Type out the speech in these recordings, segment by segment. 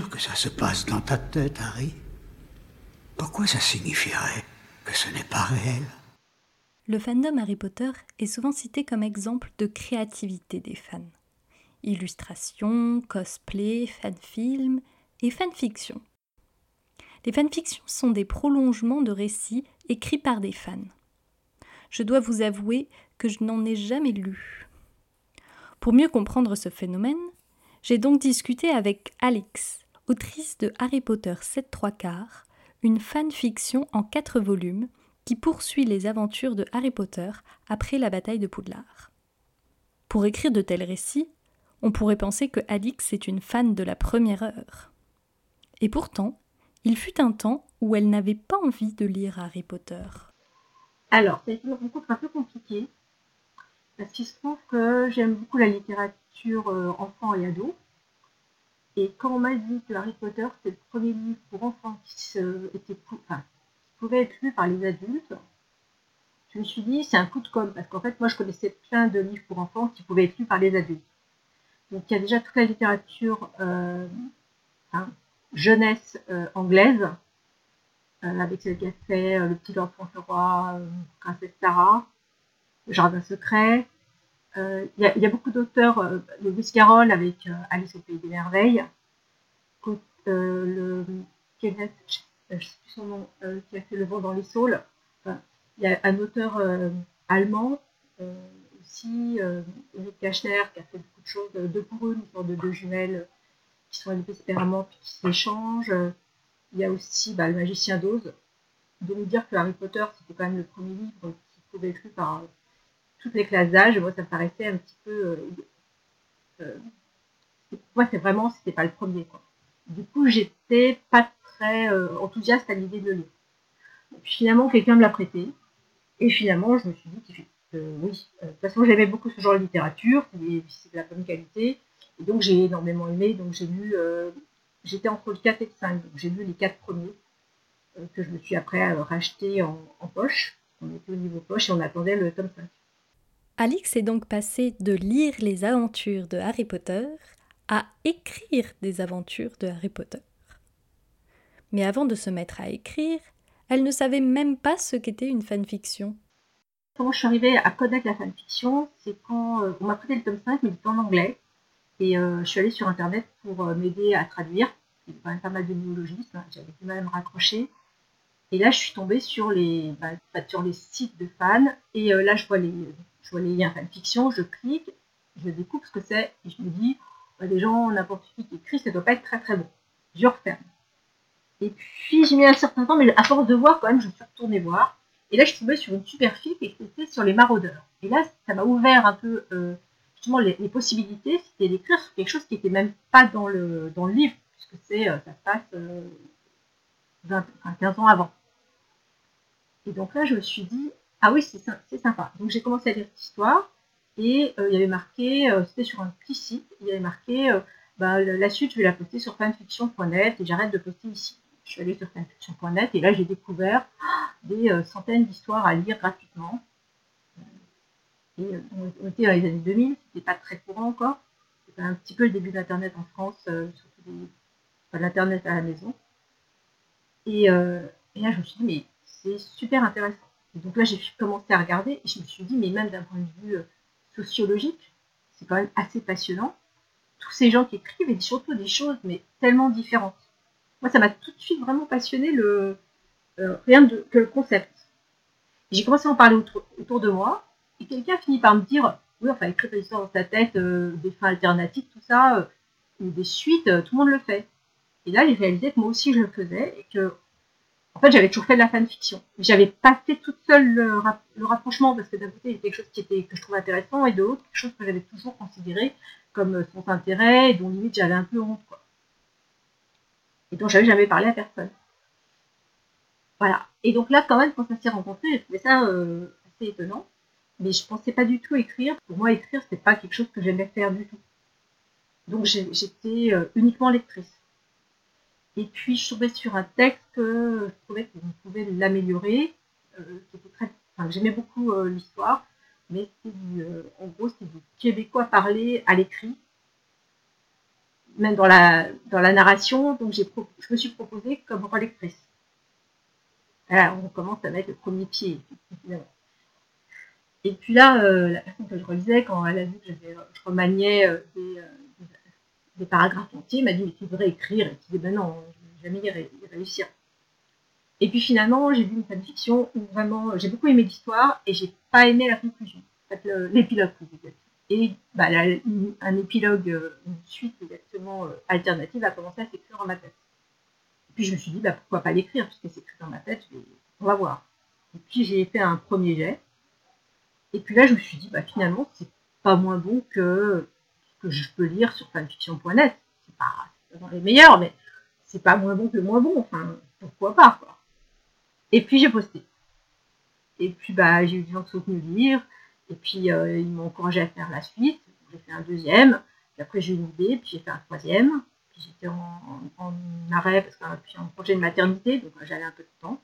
que ça se passe dans ta tête, Harry Pourquoi ça signifierait que ce n'est pas réel? Le fandom Harry Potter est souvent cité comme exemple de créativité des fans. Illustrations, cosplay, fanfilm et fanfiction. Les fanfictions sont des prolongements de récits écrits par des fans. Je dois vous avouer que je n'en ai jamais lu. Pour mieux comprendre ce phénomène, j'ai donc discuté avec Alix, autrice de Harry Potter 7 3 quarts, une fanfiction en quatre volumes qui poursuit les aventures de Harry Potter après la bataille de Poudlard. Pour écrire de tels récits, on pourrait penser que Alix est une fan de la première heure. Et pourtant, il fut un temps où elle n'avait pas envie de lire Harry Potter. Alors, c'est une rencontre un peu compliquée, parce qu'il se trouve que j'aime beaucoup la littérature euh, enfant et ado. Et quand on m'a dit que Harry Potter, c'est le premier livre pour enfants qui, pouvait être lu par les adultes, je me suis dit, c'est un coup de com', parce qu'en fait, moi, je connaissais plein de livres pour enfants qui pouvaient être lus par les adultes. Donc, il y a déjà toute la littérature euh, jeunesse euh, anglaise, avec ce qu'a fait Le Petit Lord Fauntleroy, Princesse Sarah, Le Jardin Secret, il y, a beaucoup d'auteurs, euh, Lewis Carroll avec Alice au Pays des Merveilles, le Kenneth, je ne sais plus son nom, qui a fait Le vent dans les saules. il y a un auteur allemand aussi, Eric Kachner, qui a fait beaucoup de choses, de pour une, sorte de deux jumelles qui sont élevées séparément puis qui s'échangent. Il y a aussi bah, Le Magicien d'Oz. Nous dire que Harry Potter, c'était quand même le premier livre qui pouvait être lu par toutes les classes d'âge, moi ça me paraissait un petit peu. Euh, euh, moi c'est vraiment, c'était pas le premier. Quoi. Du coup, j'étais pas très euh, enthousiaste à l'idée de le lire. puis finalement, quelqu'un me l'a prêté. Et finalement, je me suis dit que oui. de toute façon, j'aimais beaucoup ce genre de littérature, c'est de la bonne qualité. Et donc, j'ai énormément aimé. Donc, j'ai lu. J'étais entre le 4 et le 5. Donc, j'ai lu les 4 premiers que je me suis après racheté en, en poche. On était au niveau poche et on attendait le tome 5. Alix est donc passée de lire les aventures de Harry Potter à écrire des aventures de Harry Potter. Mais avant de se mettre à écrire, elle ne savait même pas ce qu'était une fanfiction. Comment je suis arrivée à connaître la fanfiction, c'est quand euh, on m'a prêté le tome 5, mais il en anglais. Et euh, je suis allée sur internet pour euh, m'aider à traduire. Il y avait quand même pas mal de néologismes, hein, j'avais du mal à me raccrocher. Et là, je suis tombée sur les, bah, sur les sites de fans. Et là, je vois les, je vois les liens fanfiction, je clique, je découpe ce que c'est, et je me dis, bah, des gens, n'importe qui qui écrit, ça doit pas être très très bon. Je referme. Et puis j'ai mis un certain temps, mais à force de voir, quand même, je suis retournée voir. Et là, je suis tombée sur une super fiche et c'était sur les maraudeurs. Et là, ça m'a ouvert un peu euh, justement les, possibilités, c'était d'écrire sur quelque chose qui n'était même pas dans le, dans le livre, puisque c'est, euh, ça se passe euh, 15 ans avant. Et donc là, je me suis dit, ah oui, c'est sympa. Donc j'ai commencé à lire cette histoire et euh, il y avait marqué, euh, c'était sur un petit site, il y avait marqué euh, bah, la suite, je vais la poster sur fanfiction.net et j'arrête de poster ici. Je suis allée sur fanfiction.net et là j'ai découvert des centaines d'histoires à lire gratuitement. Et on était dans les années 2000, c'était pas très courant encore. C'était un petit peu le début d'Internet en France, surtout l'Internet à la maison. Et, et là je me suis dit, mais c'est super intéressant donc là, j'ai commencé à regarder et je me suis dit, mais même d'un point de vue euh, sociologique, c'est quand même assez passionnant. Tous ces gens qui écrivent et surtout des choses, mais tellement différentes. Moi, ça m'a tout de suite vraiment passionné le, euh, rien que le concept. J'ai commencé à en parler autour, de moi et quelqu'un finit par me dire, oui, enfin, écrire des histoires dans sa tête, euh, des fins alternatives, tout ça, ou des suites, tout le monde le fait. Et là, j'ai réalisé que moi aussi je le faisais et que en fait, j'avais toujours fait de la fanfiction. J'avais pas fait toute seule le, rapprochement parce que d'un côté, il y avait quelque chose qui était, que je trouvais intéressant et de l'autre, quelque chose que j'avais toujours considéré comme euh, son intérêt et dont limite j'avais un peu honte. Quoi. Et dont j'avais jamais parlé à personne. Voilà. Et donc là, quand même, quand ça s'est rencontré, j'ai trouvé ça euh, assez étonnant. Mais je pensais pas du tout écrire. Pour moi, écrire, c'était pas quelque chose que j'aimais faire du tout. Donc j'étais euh, uniquement lectrice. Et puis, je tombais sur un texte que je trouvais qu'on pouvait l'améliorer. Euh, j'aimais beaucoup euh, l'histoire, mais euh, en gros, c'est du québécois parlé à l'écrit. même dans la, narration, donc je me suis proposée comme relectrice. Voilà, on commence à mettre le premier pied, Et puis là, la personne que je relisais, quand elle a vu que je remaniais des, des, paragraphes entiers, m'a dit, mais tu devrais écrire. Et je dis, ben non, je vais jamais y réussir. Et puis finalement, j'ai vu une fanfiction où vraiment, j'ai beaucoup aimé l'histoire et j'ai pas aimé la conclusion, en fait, l'épilogue. Et bah, un épilogue, euh, une suite exactement euh, alternative a commencé à s'écrire dans ma tête. Et puis je me suis dit, bah, pourquoi pas l'écrire, puisque c'est écrit dans ma tête, on va voir. Et puis j'ai fait un premier jet. Et puis là, je me suis dit, bah, finalement, c'est pas moins bon que que je peux lire sur fanfiction.net. C'est pas, dans les meilleurs, mais c'est pas moins bon que moins bon. Enfin, pourquoi pas, quoi. Et puis j'ai posté. Et puis bah, j'ai eu des gens qui sont venus lire. Et puis euh, ils m'ont encouragé à faire la suite. J'ai fait un deuxième. Puis après j'ai eu une idée. Puis j'ai fait un troisième. Puis j'étais en, arrêt parce que puis en projet de maternité. Donc j'avais un peu de temps.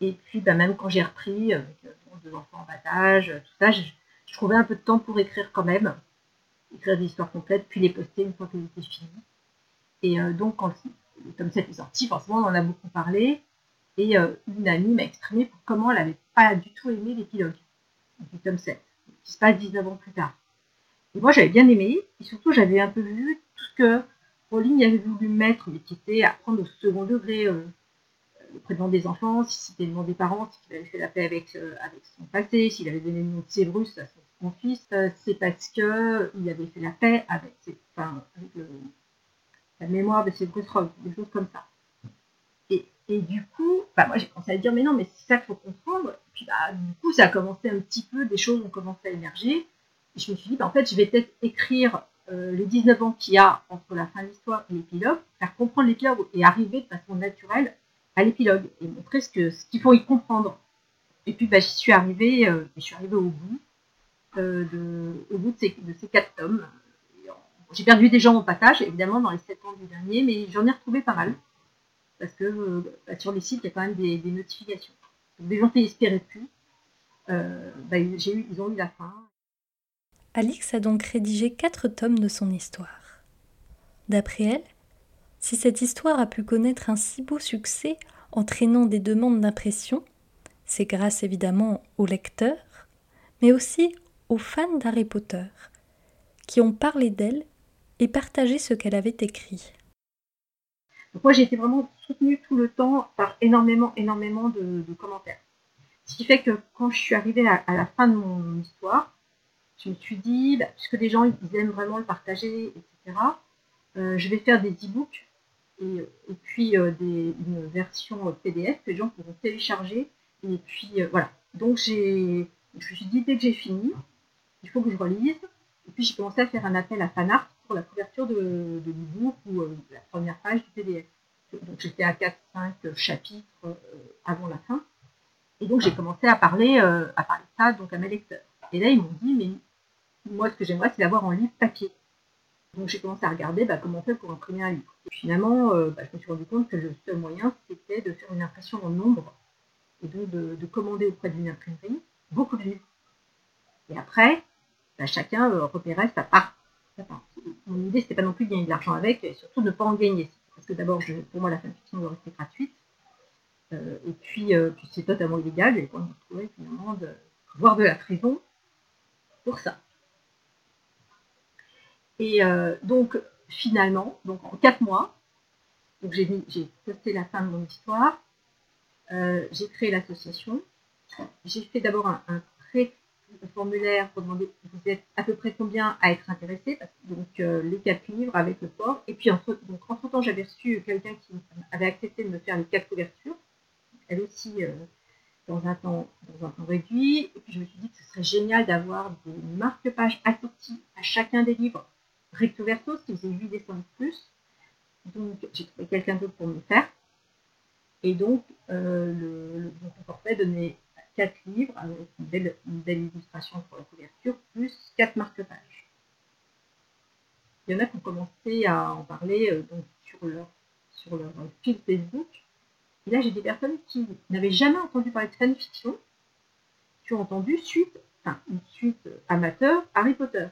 Et puis bah, même quand j'ai repris avec euh, deux enfants en bas tout ça, je, trouvais un peu de temps pour écrire quand même. Écrire des histoires complètes, puis les poster une fois qu'elles étaient finies. Et euh, donc quand le tome 7 est sorti, forcément on en a beaucoup parlé. Et euh, une amie m'a exprimé pour comment elle n'avait pas du tout aimé l'épilogue du tome 7, qui se passe 19 ans plus tard. Et moi, j'avais bien aimé, et surtout, j'avais un peu vu tout ce que Rowling avait voulu mettre, mais qui était à prendre au second degré euh, auprès des enfants, si c'était le nom des parents, s'il avait fait la paix avec, avec son passé, s'il avait donné le nom de Sévrus à son, fils, c'est parce qu'il avait fait la paix avec, avec la mémoire de Sévrus Rogue, des choses comme ça. Et du coup, bah moi j'ai commencé à dire, mais non, mais c'est ça qu'il faut comprendre. Et puis bah, du coup, ça a commencé un petit peu, des choses ont commencé à émerger. Et je me suis dit, bah, en fait, je vais peut-être écrire euh, les 19 ans qu'il y a entre la fin de l'histoire et l'épilogue, faire comprendre l'épilogue et arriver de façon naturelle à l'épilogue et montrer ce qu'il faut y comprendre. Et puis bah, j'y suis arrivée, euh, je suis arrivée au bout, euh, de, au bout de ces, quatre tomes. J'ai perdu des gens au passage, évidemment, dans les sept ans du dernier, mais j'en ai retrouvé pas mal parce que euh, sur les sites, il y a quand même des, notifications. des gens qui n'espéraient plus, euh, bah, eu, ils ont eu la fin. Alix a donc rédigé quatre tomes de son histoire. D'après elle, si cette histoire a pu connaître un si beau succès entraînant des demandes d'impression, c'est grâce évidemment aux lecteurs, mais aussi aux fans d'Harry Potter, qui ont parlé d'elle et partagé ce qu'elle avait écrit. Moi, j'ai été vraiment soutenue tout le temps par énormément, énormément de, commentaires. Ce qui fait que quand je suis arrivée à, la fin de mon histoire, je me suis dit, bah, puisque des gens ils aiment vraiment le partager, etc., euh, je vais faire des e-books et, puis euh, une version PDF que les gens pourront télécharger. Et puis euh, voilà. Donc je me suis dit, dès que j'ai fini, il faut que je relise. Et puis j'ai commencé à faire un appel à fanart pour la couverture de, de ou euh, la première page du PDF. Donc j'étais à 4-5 chapitres euh, avant la fin. Et donc j'ai commencé à parler, euh, à parler de ça donc à mes lecteurs. Et là ils m'ont dit, mais moi ce que j'aimerais c'est l'avoir en livre papier. Donc j'ai commencé à regarder bah, comment on fait pour imprimer un livre. Et finalement, bah, je me suis rendu compte que le seul moyen c'était de faire une impression en nombre et donc de, commander auprès d'une imprimerie beaucoup de livres. Et après, bah, chacun repérait sa part mon idée, c'était pas non plus de gagner de l'argent avec, et surtout de ne pas en gagner. Parce que d'abord, pour moi, la fanfiction doit rester gratuite. Euh, et puis, euh, puis c'est totalement illégal, et on me finalement de de la prison pour ça. Et euh, donc, finalement, donc en quatre mois, j'ai posté la fin de mon histoire, j'ai créé l'association, j'ai fait d'abord un, un formulaire pour demander vous êtes à peu près combien à être intéressé, donc euh, les quatre livres avec le port. Et puis entre, donc, entre temps, j'avais reçu quelqu'un qui avait accepté de me faire les quatre couvertures, elle aussi euh, dans, un temps, dans un temps réduit. Et puis je me suis dit que ce serait génial d'avoir des marque-pages assortis à chacun des livres recto verso, ce qui faisait 8 dessins de plus. Donc j'ai trouvé quelqu'un d'autre pour me faire. Et donc euh, le, le, donnait quatre livres avec une belle, illustration pour la couverture, plus quatre marque-pages. Il y en a qui ont commencé à en parler euh, sur leur, sur leur fil Facebook. Et là, j'ai des personnes qui n'avaient jamais entendu parler de fanfiction, qui ont entendu suite, une suite amateur Harry Potter.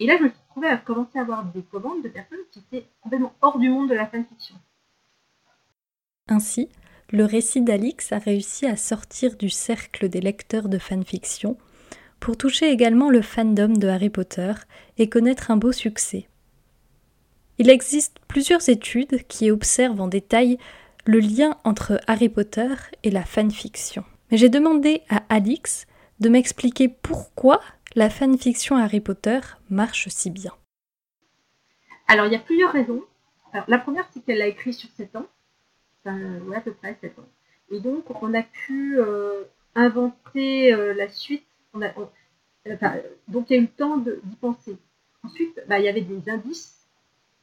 Et là, je me suis retrouvée à commencer à avoir des commandes de personnes qui étaient complètement hors du monde de la fanfiction. Ainsi, le récit d'Alix a réussi à sortir du cercle des lecteurs de fanfiction pour toucher également le fandom de Harry Potter et connaître un beau succès. Il existe plusieurs études qui observent en détail le lien entre Harry Potter et la fanfiction. Mais j'ai demandé à Alix de m'expliquer pourquoi la fanfiction Harry Potter marche si bien. Alors, il y a plusieurs raisons. la première, c'est qu'elle l'a écrit sur 7 ans. Ouais, à peu près 7 ans. Et donc, on a pu euh, inventer euh, la suite. Donc, il y a eu le temps d'y penser. Ensuite, bah, il y avait des indices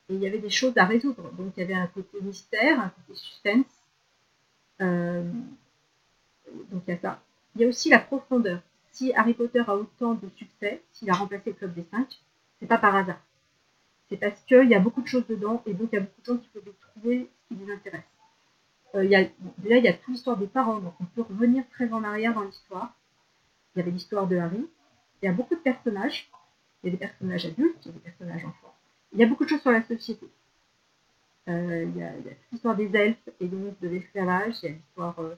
et il y avait des choses à résoudre. Donc, il y avait un côté mystère, un côté suspense. Euh, donc, il y a ça. Il y a aussi la profondeur si Harry Potter a autant de succès, s'il a remplacé le Club des Cinq, c'est pas par hasard. C'est parce qu'il y a beaucoup de choses dedans et donc il y a beaucoup de gens qui peuvent trouver ce qui les intéresse. Euh, il y a toute l'histoire des parents, donc on peut revenir très en arrière dans l'histoire. Il y avait l'histoire de Harry. Il y a beaucoup de personnages. Il y a des personnages adultes, il y a des personnages enfants. Il y a beaucoup de choses sur la société. Euh, il, y a, l'histoire des elfes et donc de l'esclavage. Il y a l'histoire euh,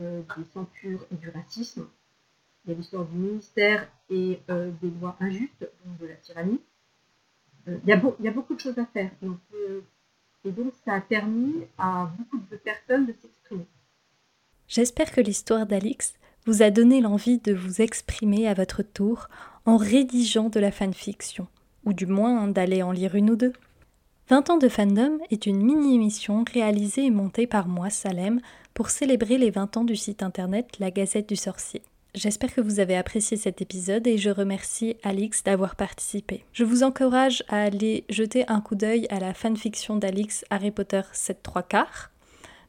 euh, des censures et du racisme il y a l'histoire du ministère et euh, des lois injustes, donc de la tyrannie. Euh, il, y a beaucoup de choses à faire. Euh, et donc ça a permis à beaucoup de personnes de s'exprimer. J'espère que l'histoire d'Alix vous a donné l'envie de vous exprimer à votre tour en rédigeant de la fanfiction, ou du moins d'aller en lire une ou deux. 20 ans de fandom est une mini-émission réalisée et montée par moi, Salem, pour célébrer les 20 ans du site internet La Gazette du Sorcier. J'espère que vous avez apprécié cet épisode et je remercie Alix d'avoir participé. Je vous encourage à aller jeter un coup d'œil à la fanfiction d'Alix Harry Potter 7 3 quarts,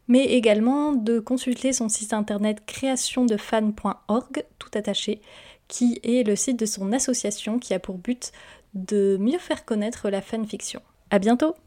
mais également de consulter son site internet créationdefan.org, tout attaché, qui est le site de son association qui a pour but de mieux faire connaître la fanfiction. À bientôt!